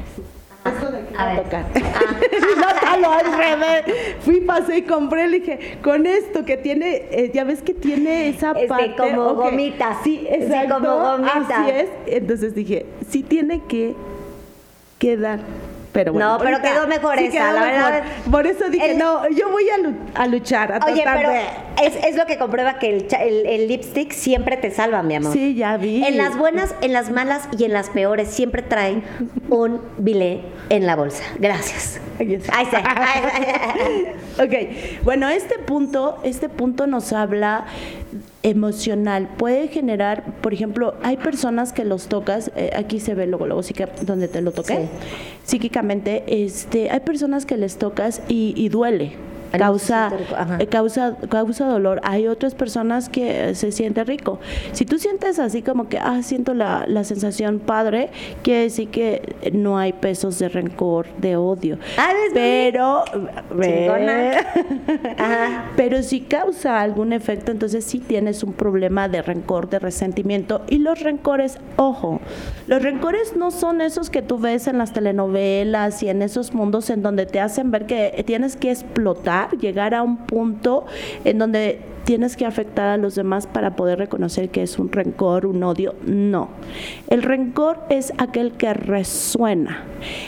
Esto de aquí A tocar. Ah. no, lo al revés. Fui, pasé y compré, le dije, con esto que tiene, eh, ya ves que tiene esa Este, parte. como ok, gomitas. Sí, exacto. como gomitas. Así es. Entonces dije, sí tiene que quedar. Pero bueno, No, pero quedó mejor sí esa, quedó la mejor. verdad. Por eso dije, El- no, yo voy a, lu- a luchar, a Oye, tratar pero de. es, es lo que comprueba que el, el- el lipstick siempre te salva, mi amor. Sí, ya vi. En las buenas, en las malas y en las peores siempre trae un bilé en la bolsa. Gracias. Ahí está. Ahí está. Ok, bueno, este punto, este punto nos habla emocional. Puede generar, por ejemplo, hay personas que los tocas, eh, aquí se ve luego, luego sí que donde te lo toqué, Sí. psíquicamente, este, hay personas que les tocas y, y duele. Causa, eh, causa, causa dolor. Hay otras personas que se siente rico. Si tú sientes así como que, ah, siento la, la sensación padre, quiere decir que no hay pesos de rencor, de odio. Ah. Pero. Ajá. pero si causa algún efecto, entonces sí tienes un problema de rencor, de resentimiento. Y los rencores, ojo, los rencores no son esos que tú ves en las telenovelas y en esos mundos en donde te hacen ver que tienes que explotar, llegar a un punto en donde tienes que afectar a los demás para poder reconocer que es un rencor, un odio. No. El rencor es aquel que resuena.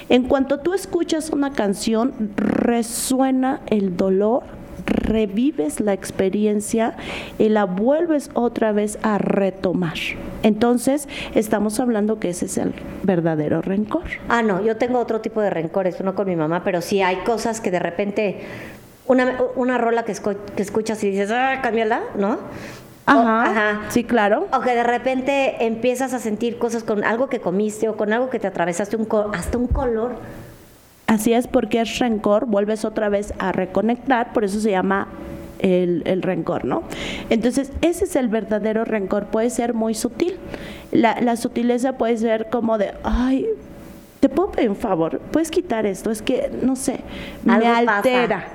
En cuanto tú escuchas una canción, resuena el dolor, revives la experiencia y la vuelves otra vez a retomar. Entonces, estamos hablando que ese es el verdadero rencor. Ah, no, yo tengo otro tipo de rencores, uno con mi mamá, pero sí hay cosas que de repente, una, una rola que, escuchas y dices, ah, cámbiala, ¿no? Ajá, sí, claro. O que de repente empiezas a sentir cosas con algo que comiste o con algo que te atravesaste, un hasta un color. Así es porque es rencor, vuelves otra vez a reconectar, por eso se llama el, el rencor, ¿no? Entonces, ese es el verdadero rencor, puede ser muy sutil. La, la sutileza puede ser como de, ay, te puedo pedir un favor, puedes quitar esto, es que, no sé, me pasa.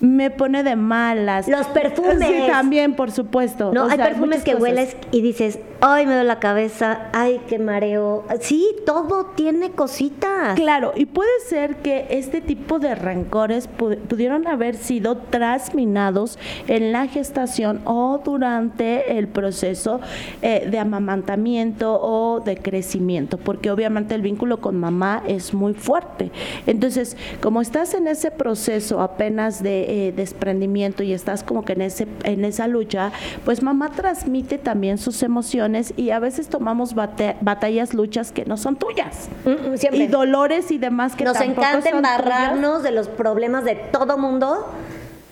Me pone de malas. Los perfumes. Sí, también, por supuesto. No, O hay sea, perfumes que cosas. hueles y dices, ay, me duele la cabeza, ay, qué mareo. Sí, todo tiene cositas. Claro, y puede ser que este tipo de rencores pu- pudieron haber sido transminados en la gestación o durante el proceso eh, de amamantamiento o de crecimiento, porque obviamente el vínculo con mamá es muy fuerte. Entonces, como estás en ese proceso apenas de eh, desprendimiento y estás como que en ese en esa lucha, pues mamá transmite también sus emociones y a veces tomamos bate- batallas, luchas que no son tuyas Mm, siempre. y dolores y demás que Nos tampoco encanta son tuyas. embarrarnos de los problemas de todo mundo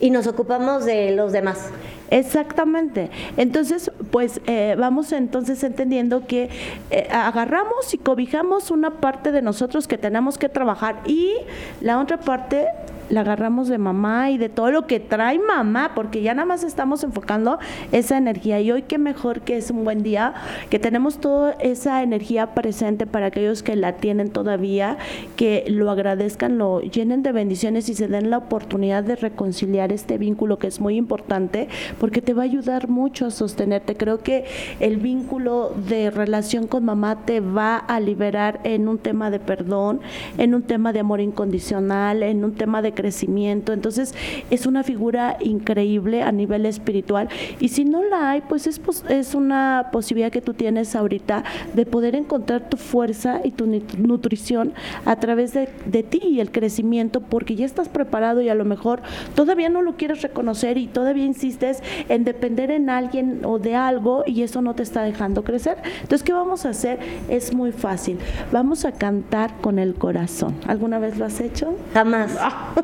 y nos ocupamos de los demás. Exactamente. Entonces, pues eh, vamos entonces entendiendo que eh, agarramos y cobijamos una parte de nosotros que tenemos que trabajar y la otra parte la agarramos de mamá y de todo lo que trae mamá, porque ya nada más estamos enfocando esa energía. Y hoy qué mejor que es un buen día, que tenemos toda esa energía presente para aquellos que la tienen todavía, que lo agradezcan, lo llenen de bendiciones y se den la oportunidad de reconciliar este vínculo que es muy importante, porque te va a ayudar mucho a sostenerte. Creo que el vínculo de relación con mamá te va a liberar en un tema de perdón, en un tema de amor incondicional, en un tema de crecimiento. Entonces, es una figura increíble a nivel espiritual. Y si no la hay, pues es, es una posibilidad que tú tienes ahorita de poder encontrar tu fuerza y tu nut- nutrición a través de, de ti y el crecimiento, porque ya estás preparado y a lo mejor todavía no lo quieres reconocer y todavía insistes en depender en alguien o de algo y eso no te está dejando crecer. Entonces, ¿qué vamos a hacer? Es muy fácil. Vamos a cantar con el corazón. ¿Alguna vez lo has hecho? Jamás.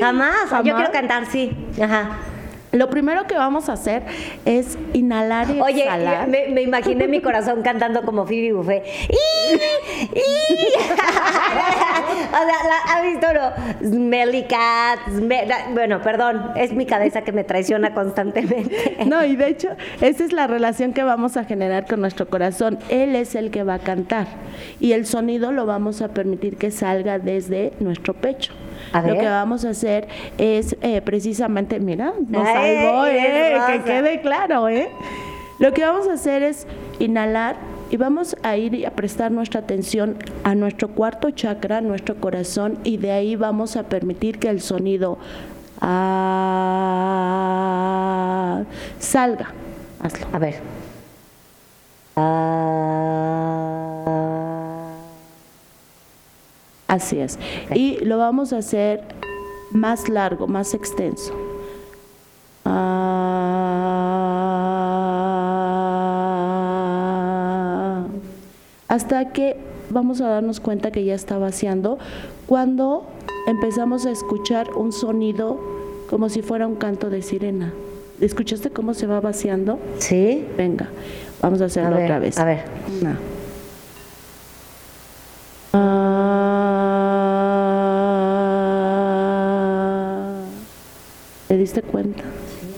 Jamás. Yo ¿Jamás? quiero cantar, sí. Ajá. Lo primero que vamos a hacer es inhalar y Oye, exhalar. me, me imaginé mi corazón cantando como Phoebe Buffet. ¡Y! ¡Y! o sea, la- ¿ha visto lo? Smelly cat. bueno, perdón, es mi cabeza que me traiciona constantemente. No, y de hecho, esa es la relación que vamos a generar con nuestro corazón. Él es el que va a cantar y el sonido lo vamos a permitir que salga desde nuestro pecho. Lo que vamos a hacer es eh, precisamente, mira, nos salvó, eh, que quede claro, ¿eh? Lo que vamos a hacer es inhalar y vamos a ir a prestar nuestra atención a nuestro cuarto chakra, nuestro corazón, y de ahí vamos a permitir que el sonido ah, salga. Hazlo. A ver. Así es. Y lo vamos a hacer más largo, más extenso. Ah, hasta que vamos a darnos cuenta que ya está vaciando cuando empezamos a escuchar un sonido como si fuera un canto de sirena. ¿Escuchaste cómo se va vaciando? Sí. Venga, vamos a hacerlo A ver, otra vez. a ver. Una. Diste cuenta?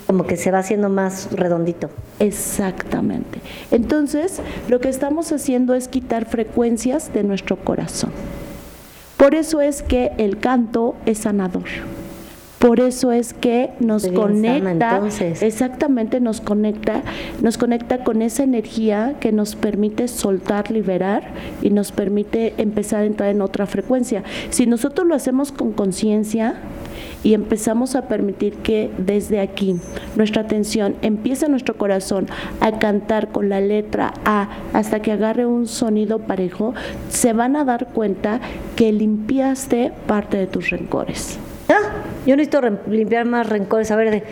Como que se va haciendo más redondito. Exactamente. Entonces, lo que estamos haciendo es quitar frecuencias de nuestro corazón. Por eso es que el canto es sanador. Por eso es que nos bien sana, conecta, entonces. exactamente nos conecta, nos conecta con esa energía que nos permite soltar, liberar y nos permite empezar a entrar en otra frecuencia. Si nosotros lo hacemos con conciencia y empezamos a permitir que desde aquí nuestra atención empiece nuestro corazón a cantar con la letra A hasta que agarre un sonido parejo, se van a dar cuenta que limpiaste parte de tus rencores. Ah, yo necesito limpiar más rencores. A ver, de.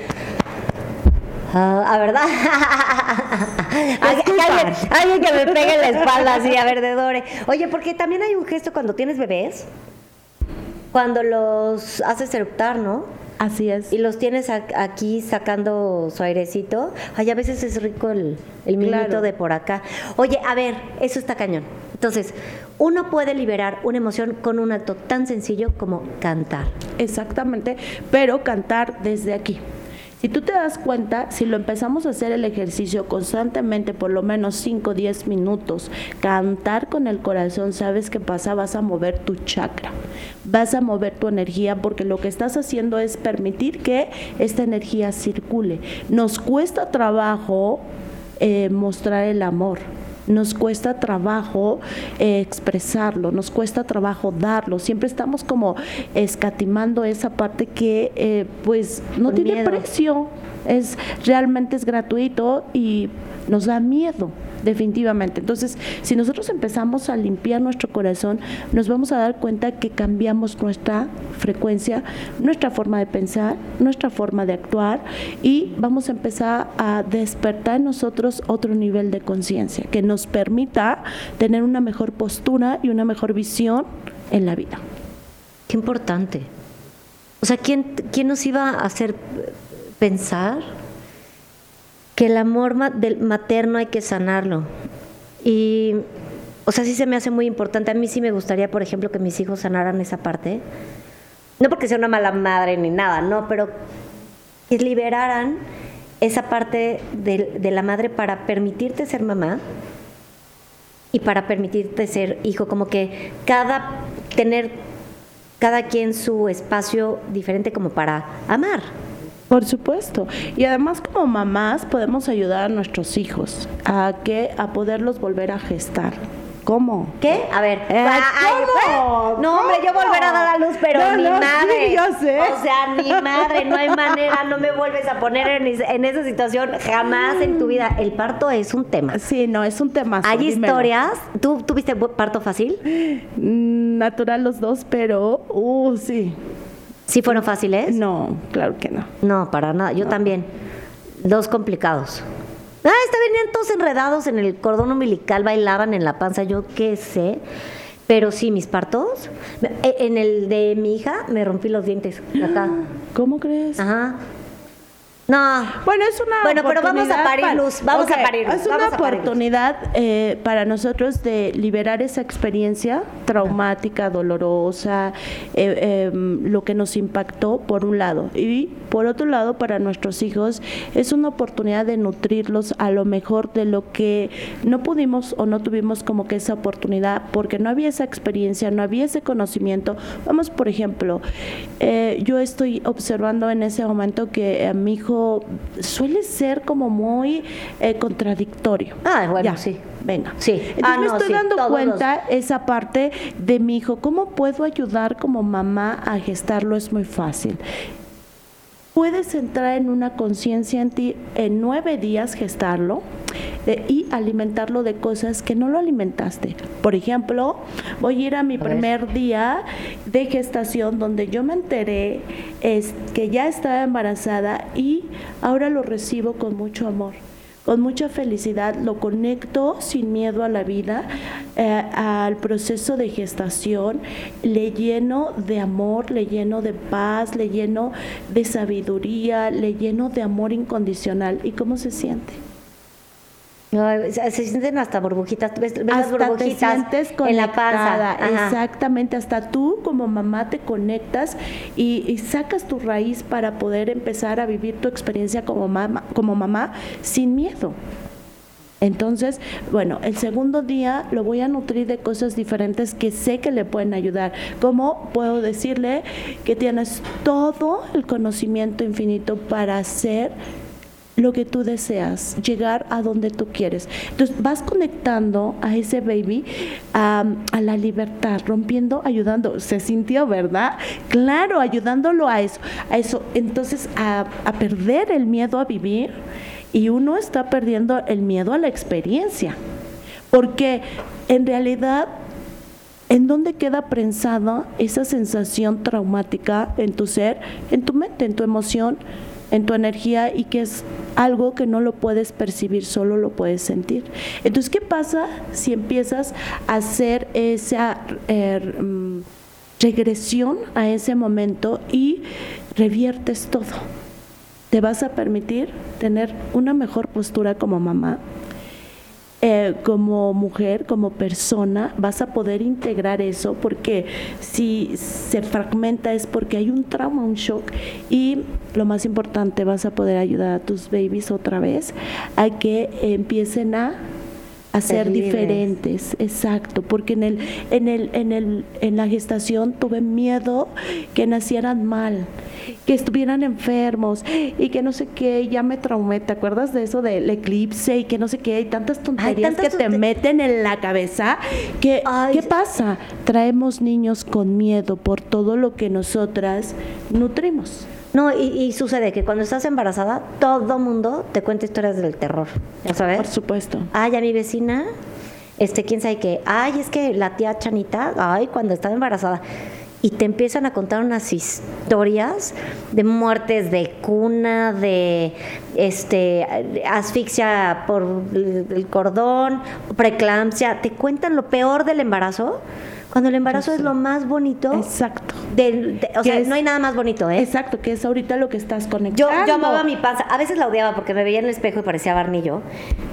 Ah, a verdad. Alguien- alguien, alguien que me pegue en la espalda así, a ver, de Dore. Oye, porque también hay un gesto cuando tienes bebés, cuando los haces eruptar, ¿no? Así es. Y los tienes aquí sacando su airecito. Ay, a veces es rico el, el minuto Claro. de por acá. Oye, a ver, eso está cañón. Entonces, uno puede liberar una emoción con un acto tan sencillo como cantar. Exactamente, pero cantar desde aquí. Si tú te das cuenta, si lo empezamos a hacer el ejercicio constantemente, por lo menos 5 o 10 minutos, cantar con el corazón, ¿sabes qué pasa? Vas a mover tu chakra, vas a mover tu energía, porque lo que estás haciendo es permitir que esta energía circule. Nos cuesta trabajo eh, mostrar el amor. Nos cuesta trabajo eh, expresarlo, nos cuesta trabajo darlo. Siempre estamos como escatimando esa parte que eh, pues no tiene miedo. precio, es realmente es gratuito y nos da miedo definitivamente. Entonces, si nosotros empezamos a limpiar nuestro corazón, nos vamos a dar cuenta que cambiamos nuestra frecuencia, nuestra forma de pensar, nuestra forma de actuar y vamos a empezar a despertar en nosotros otro nivel de conciencia que nos permita tener una mejor postura y una mejor visión en la vida. Qué importante. O sea, ¿quién, quién nos iba a hacer pensar que el amor materno hay que sanarlo? Y, o sea, sí se me hace muy importante. A mí sí me gustaría, por ejemplo, que mis hijos sanaran esa parte. No porque sea una mala madre ni nada, no, pero que liberaran esa parte de, de la madre para permitirte ser mamá y para permitirte ser hijo, como que cada tener cada quien su espacio diferente como para amar. Por supuesto. Y además como mamás podemos ayudar a nuestros hijos a que a poderlos volver a gestar. ¿Cómo? ¿Qué? A ver. Eh, ah, ¿cómo? No, hombre, yo volver a dar a luz, pero No, ni no, sí, madre. yo sé. O sea, ni madre, no hay manera, no me vuelves a poner en, en esa situación jamás en tu vida. El parto es un tema. Sí, no, es un tema. Hay historias. ¿Tú tuviste parto fácil? Natural los dos, pero, uh, sí. ¿Sí fueron fáciles? No, claro que no. No, para nada. Yo también. Dos complicados. Ah, está venían todos enredados en el cordón umbilical, bailaban en la panza, yo qué sé. Pero sí, mis partos. eh, En el de mi hija me rompí los dientes. Acá. ¿Cómo crees? Ajá. No. Bueno, es una Bueno, pero vamos a parir para- luz, vamos a parir luz, Es una oportunidad eh, para nosotros de liberar esa experiencia traumática, dolorosa, eh, em, lo que nos impactó, por un lado. Y por otro lado, para nuestros hijos, es una oportunidad de nutrirlos a lo mejor de lo que no pudimos o no tuvimos como que esa oportunidad, porque no había esa experiencia, no había ese conocimiento. Vamos, por ejemplo, eh, yo estoy observando en ese momento que a mi hijo suele ser como muy eh, contradictorio. Ah, bueno, Ya, sí. Venga. Sí. Entonces Ah, me no, estoy sí, dando todos cuenta esa parte de mi hijo. ¿Cómo puedo ayudar como mamá a gestarlo? Es muy fácil. Puedes entrar en una conciencia en ti en nueve días gestarlo de- y alimentarlo de cosas que no lo alimentaste. Por ejemplo, voy a ir a mi primer día de gestación donde yo me enteré es que ya estaba embarazada y ahora lo recibo con mucho amor con mucha felicidad, lo conecto sin miedo a la vida, eh, al proceso de gestación, le lleno de amor, le lleno de paz, le lleno de sabiduría, le lleno de amor incondicional. ¿Y cómo se siente? Ay, se, sienten hasta burbujitas. ¿Ves, ves las hasta te burbujitas sientes en la panza? Ajá. exactamente, hasta tú como mamá te conectas y, y sacas tu raíz para poder empezar a vivir tu experiencia como mamá, como mamá sin miedo. Entonces, bueno, el segundo día lo voy a nutrir de cosas diferentes que sé que le pueden ayudar. Como puedo decirle que tienes todo el conocimiento infinito para hacer lo que tú deseas, llegar a donde tú quieres. Entonces vas conectando a ese baby a, a la libertad, rompiendo, ayudando. Se sintió, ¿verdad? Claro, ayudándolo a eso, a eso. Entonces a, a perder el miedo a vivir y uno está perdiendo el miedo a la experiencia. Porque en realidad ¿En dónde queda prensada esa sensación traumática en tu ser, en tu mente, en tu emoción, en tu energía y que es algo que no lo puedes percibir, solo lo puedes sentir? Entonces, ¿qué pasa si empiezas a hacer esa eh, mm, regresión a ese momento y reviertes todo? Te vas a permitir tener una mejor postura como mamá, eh, como mujer, como persona, vas a poder integrar eso porque si se fragmenta es porque hay un trauma, un shock y lo más importante, vas a poder ayudar a tus babies otra vez a que empiecen a a ser diferentes, exacto, porque en el, en el, en el, en la gestación tuve miedo que nacieran mal, que estuvieran enfermos y que no sé qué, ya me traumé, ¿te acuerdas de eso del eclipse y que no sé qué, hay tantas tonterías tantas que te meten en la cabeza que ¿qué pasa? Traemos niños con miedo por todo lo que nosotras nutrimos. No, y, y sucede que cuando estás embarazada, todo mundo te cuenta historias del terror, ¿ya sabes? Por supuesto. Ay, a mi vecina, este, quién sabe qué. Ay, es que la tía Chanita, ay, cuando estaba embarazada. Y te empiezan a contar unas historias de muertes de cuna, de este asfixia por el el cordón, preeclampsia. Te cuentan lo peor del embarazo, cuando el embarazo es lo más bonito. Exacto. del- de- o sea, es- no hay nada más bonito, ¿eh? Exacto, que es ahorita lo que estás Yo, conectando. yo amaba mi panza. A veces la odiaba porque me veía en el espejo y parecía barnillo.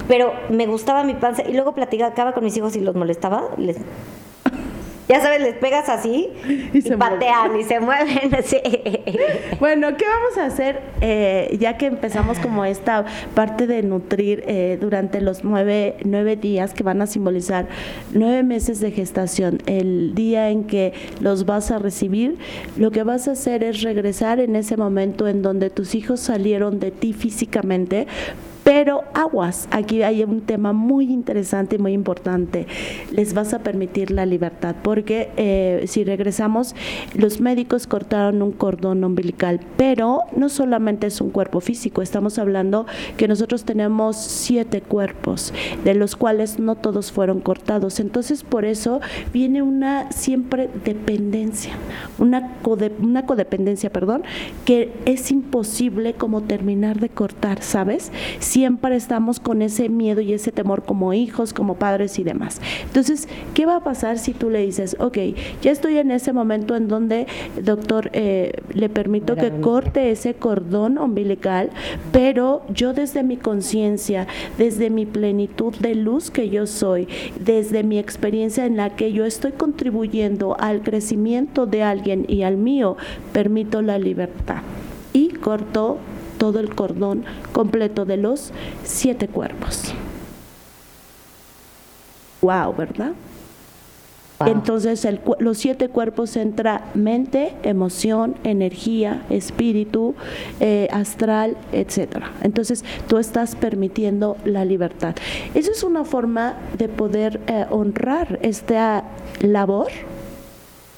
Pero me gustaba mi panza. Y luego platicaba con mis hijos y los molestaba. Les... Ya sabes, les pegas así y, se patean y se mueven así. Bueno, ¿qué vamos a hacer eh, ya que empezamos como esta parte de nutrir eh, durante los nueve, nueve días que van a simbolizar nueve meses de gestación, el día en que los vas a recibir, lo que vas a hacer es regresar en ese momento en donde tus hijos salieron de ti físicamente, pero aguas, aquí hay un tema muy interesante y muy importante. Les vas a permitir la libertad, porque eh, si regresamos, los médicos cortaron un cordón umbilical, pero no solamente es un cuerpo físico, estamos hablando que nosotros tenemos siete cuerpos, de los cuales no todos fueron cortados. Entonces, por eso viene una siempre dependencia, una, code- una codependencia, perdón, que es imposible como terminar de cortar, ¿sabes? Siempre estamos con ese miedo y ese temor como hijos, como padres y demás. Entonces, ¿qué va a pasar si tú le dices, ok, ya estoy en ese momento en donde, doctor, eh, le permito que corte ese cordón umbilical, pero yo desde mi conciencia, desde mi plenitud de luz que yo soy, desde mi experiencia en la que yo estoy contribuyendo al crecimiento de alguien y al mío, permito la libertad. Y cortó todo el cordón completo de los siete cuerpos. Wow, ¿verdad? Entonces el los siete cuerpos entra mente, emoción, energía, espíritu, eh, astral, etcétera. Entonces tú estás permitiendo la libertad. Eso es una forma de poder eh, honrar esta labor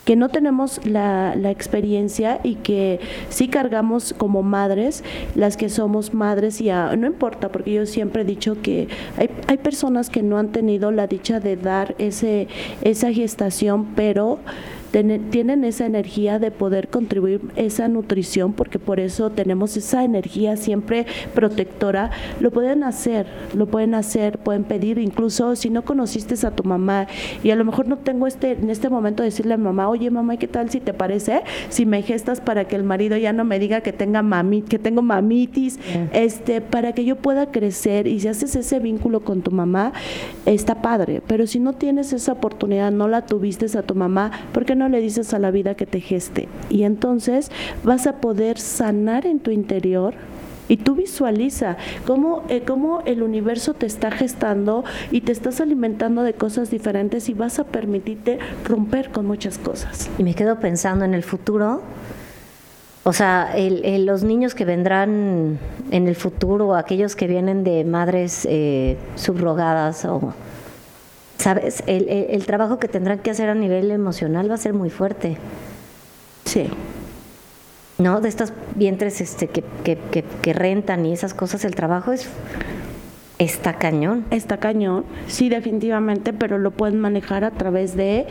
que no tenemos la, la experiencia y que sí cargamos como madres, las que somos madres, y no importa, porque yo siempre he dicho que hay, hay personas que no han tenido la dicha de dar ese, esa gestación, pero tienen esa energía de poder contribuir esa nutrición, porque por eso tenemos esa energía siempre protectora, lo pueden hacer, lo pueden hacer, pueden pedir, incluso si no conociste a tu mamá y a lo mejor no tengo este en este momento decirle a mi mamá, oye mamá, ¿qué tal si te parece si me gestas para que el marido ya no me diga que tenga mami, que tengo mamitis, este, para que yo pueda crecer y si haces ese vínculo con tu mamá, está padre, pero si no tienes esa oportunidad, no la tuviste a tu mamá, ¿por qué no le dices a la vida que te geste? Y entonces vas a poder sanar en tu interior y tú visualiza cómo, eh, cómo el universo te está gestando y te estás alimentando de cosas diferentes y vas a permitirte romper con muchas cosas. Y me quedo pensando en el futuro. O sea, el- el- los niños que vendrán en el futuro, aquellos que vienen de madres eh, subrogadas o, ¿sabes? El, el- el trabajo que tendrán que hacer a nivel emocional va a ser muy fuerte, Sí. ¿no? De estos vientres este, que, que, que, que rentan y esas cosas, el trabajo es está cañón. Está cañón, sí, definitivamente, pero lo pueden manejar a través de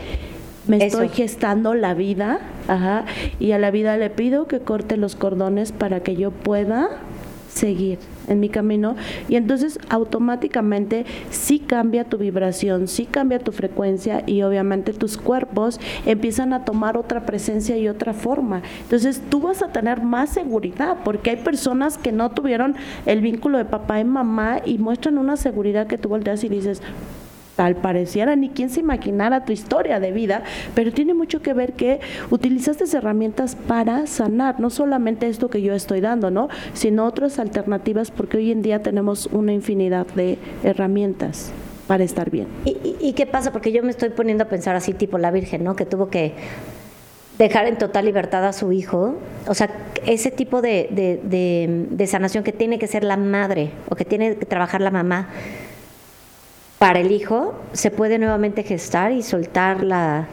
me Eso. estoy gestando la vida, ajá, y a la vida le pido que corte los cordones para que yo pueda seguir en mi camino y entonces automáticamente sí cambia tu vibración, sí cambia tu frecuencia y obviamente tus cuerpos empiezan a tomar otra presencia y otra forma. Entonces tú vas a tener más seguridad porque hay personas que no tuvieron el vínculo de papá y mamá y muestran una seguridad que tú volteas y dices, tal pareciera, ni quien se imaginara tu historia de vida, pero tiene mucho que ver que utilizaste herramientas para sanar, no solamente esto que yo estoy dando, ¿no? Sino otras alternativas, porque hoy en día tenemos una infinidad de herramientas para estar bien. ¿Y, qué pasa? Porque yo me estoy poniendo a pensar así, tipo la Virgen, ¿no? Que tuvo que dejar en total libertad a su hijo. O sea, ese tipo de, de- de- de sanación que tiene que ser la madre o que tiene que trabajar la mamá para el hijo, se puede nuevamente gestar y soltar la...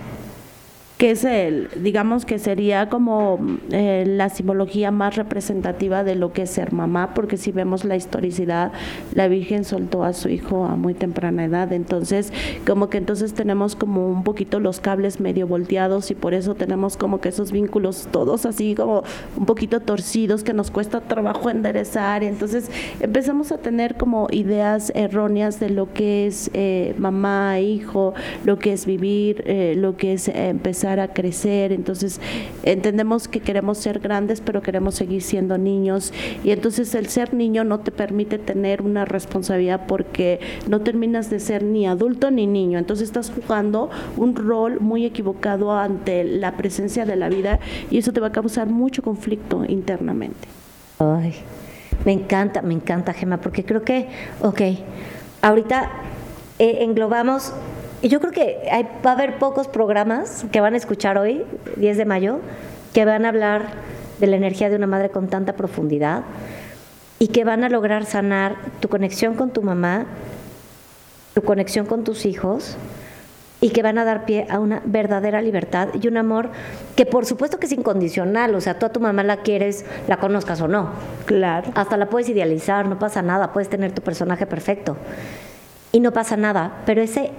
que es el, digamos que sería como eh, la simbología más representativa de lo que es ser mamá, porque si vemos la historicidad, la Virgen soltó a su hijo a muy temprana edad, entonces como que entonces tenemos como un poquito los cables medio volteados y por eso tenemos como que esos vínculos todos así como un poquito torcidos que nos cuesta trabajo enderezar, entonces empezamos a tener como ideas erróneas de lo que es eh, mamá, hijo, lo que es vivir, eh, lo que es eh, a crecer, entonces entendemos que queremos ser grandes pero queremos seguir siendo niños. Y entonces el ser niño no te permite tener una responsabilidad porque no terminas de ser ni adulto ni niño, entonces estás jugando un rol muy equivocado ante la presencia de la vida y eso te va a causar mucho conflicto internamente. Ay, me encanta, me encanta, Gema, porque creo que, ok, ahorita eh, englobamos, y yo creo que hay- va a haber pocos programas que van a escuchar hoy, 10 de mayo, que van a hablar de la energía de una madre con tanta profundidad y que van a lograr sanar tu conexión con tu mamá, tu conexión con tus hijos y que van a dar pie a una verdadera libertad y un amor que por supuesto que es incondicional, o sea, tú a tu mamá la quieres, la conozcas o no. Claro. Hasta la puedes idealizar, no pasa nada, puedes tener tu personaje perfecto. Y no pasa nada, pero ese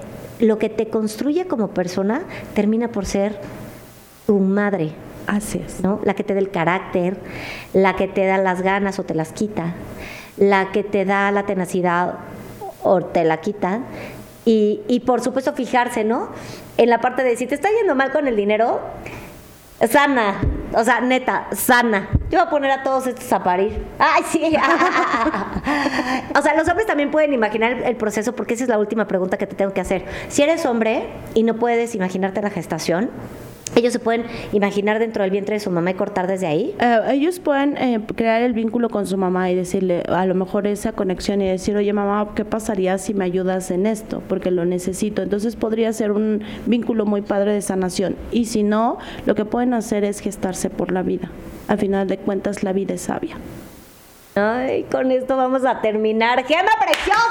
lo que te construye como persona termina por ser tu madre, Así es. ¿no? La que te da el carácter, la que te da las ganas o te las quita, la que te da la tenacidad o te la quita. Y, y por supuesto fijarse, ¿no? En la parte de si te está yendo mal con el dinero, sana, o sea, neta, sana. Yo voy a poner a todos estos a parir. Ay, sí. o sea, los hombres también pueden imaginar el proceso porque esa es la última pregunta que te tengo que hacer. Si eres hombre y no puedes imaginarte la gestación, ellos se pueden imaginar dentro del vientre de su mamá y cortar desde ahí. Eh, ellos pueden eh, crear el vínculo con su mamá y decirle a lo mejor esa conexión y decir, oye mamá, ¿qué pasaría si me ayudas en esto? Porque lo necesito. Entonces podría ser un vínculo muy padre de sanación. Y si no, lo que pueden hacer es gestarse por la vida. Al final de cuentas, la vida es sabia. Ay, con esto vamos a terminar. ¡Gema preciosa!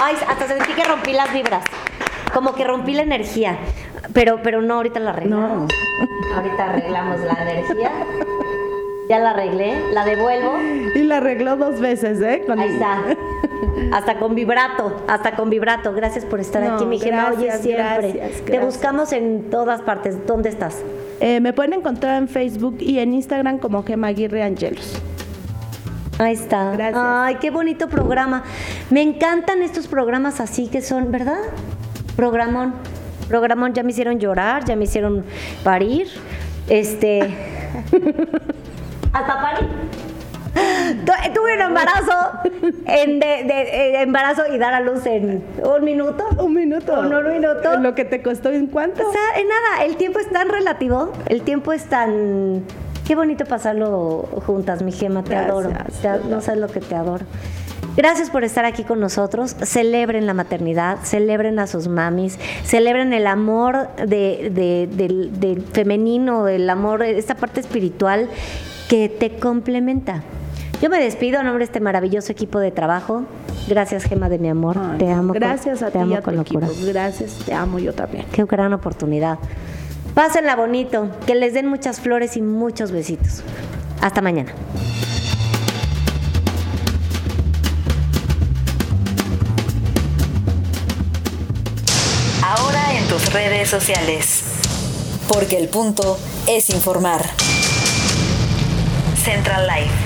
Ay, hasta sentí que rompí las vibras. Como que rompí la energía. Pero, pero no, ahorita la arreglamos. Ahorita arreglamos la energía. Ya la arreglé, la devuelvo. Y la arregló dos veces, ¿eh? Con- Ahí está. Hasta con vibrato, hasta con vibrato. Gracias por estar No, aquí, mi Gema. Oye, siempre. gracias, Te buscamos en todas partes. ¿Dónde estás? Eh, me pueden encontrar en Facebook y en Instagram como Gema Aguirre Angelos. Ahí está. Gracias. Ay, qué bonito programa. Me encantan estos programas así que son, ¿verdad? Programón. Programón, ya me hicieron llorar, ya me hicieron parir. Este. Hasta parir. Tu- Tuve un embarazo, en de, de- eh, embarazo y dar a luz en un minuto. Un minuto. En un minuto. Lo que te costó en cuánto. O sea, en nada, el tiempo es tan relativo, el tiempo es tan... Qué bonito pasarlo juntas, mi gema, te Gracias, adoro. Te no sabes lo que te adoro. Gracias por estar aquí con nosotros. Celebren la maternidad, celebren a sus mamis, celebren el amor de, de- del, del femenino, el amor, esta parte espiritual que te complementa. Yo me despido a nombre de este maravilloso equipo de trabajo. Gracias, Gema de mi amor. Ay, te amo. con- Gracias a te ti amo y a tu con locura. equipo. Gracias, te amo yo también. Qué gran oportunidad. Pásenla bonito, que les den muchas flores y muchos besitos. Hasta mañana. Redes sociales. Porque el punto es informar. Central Life.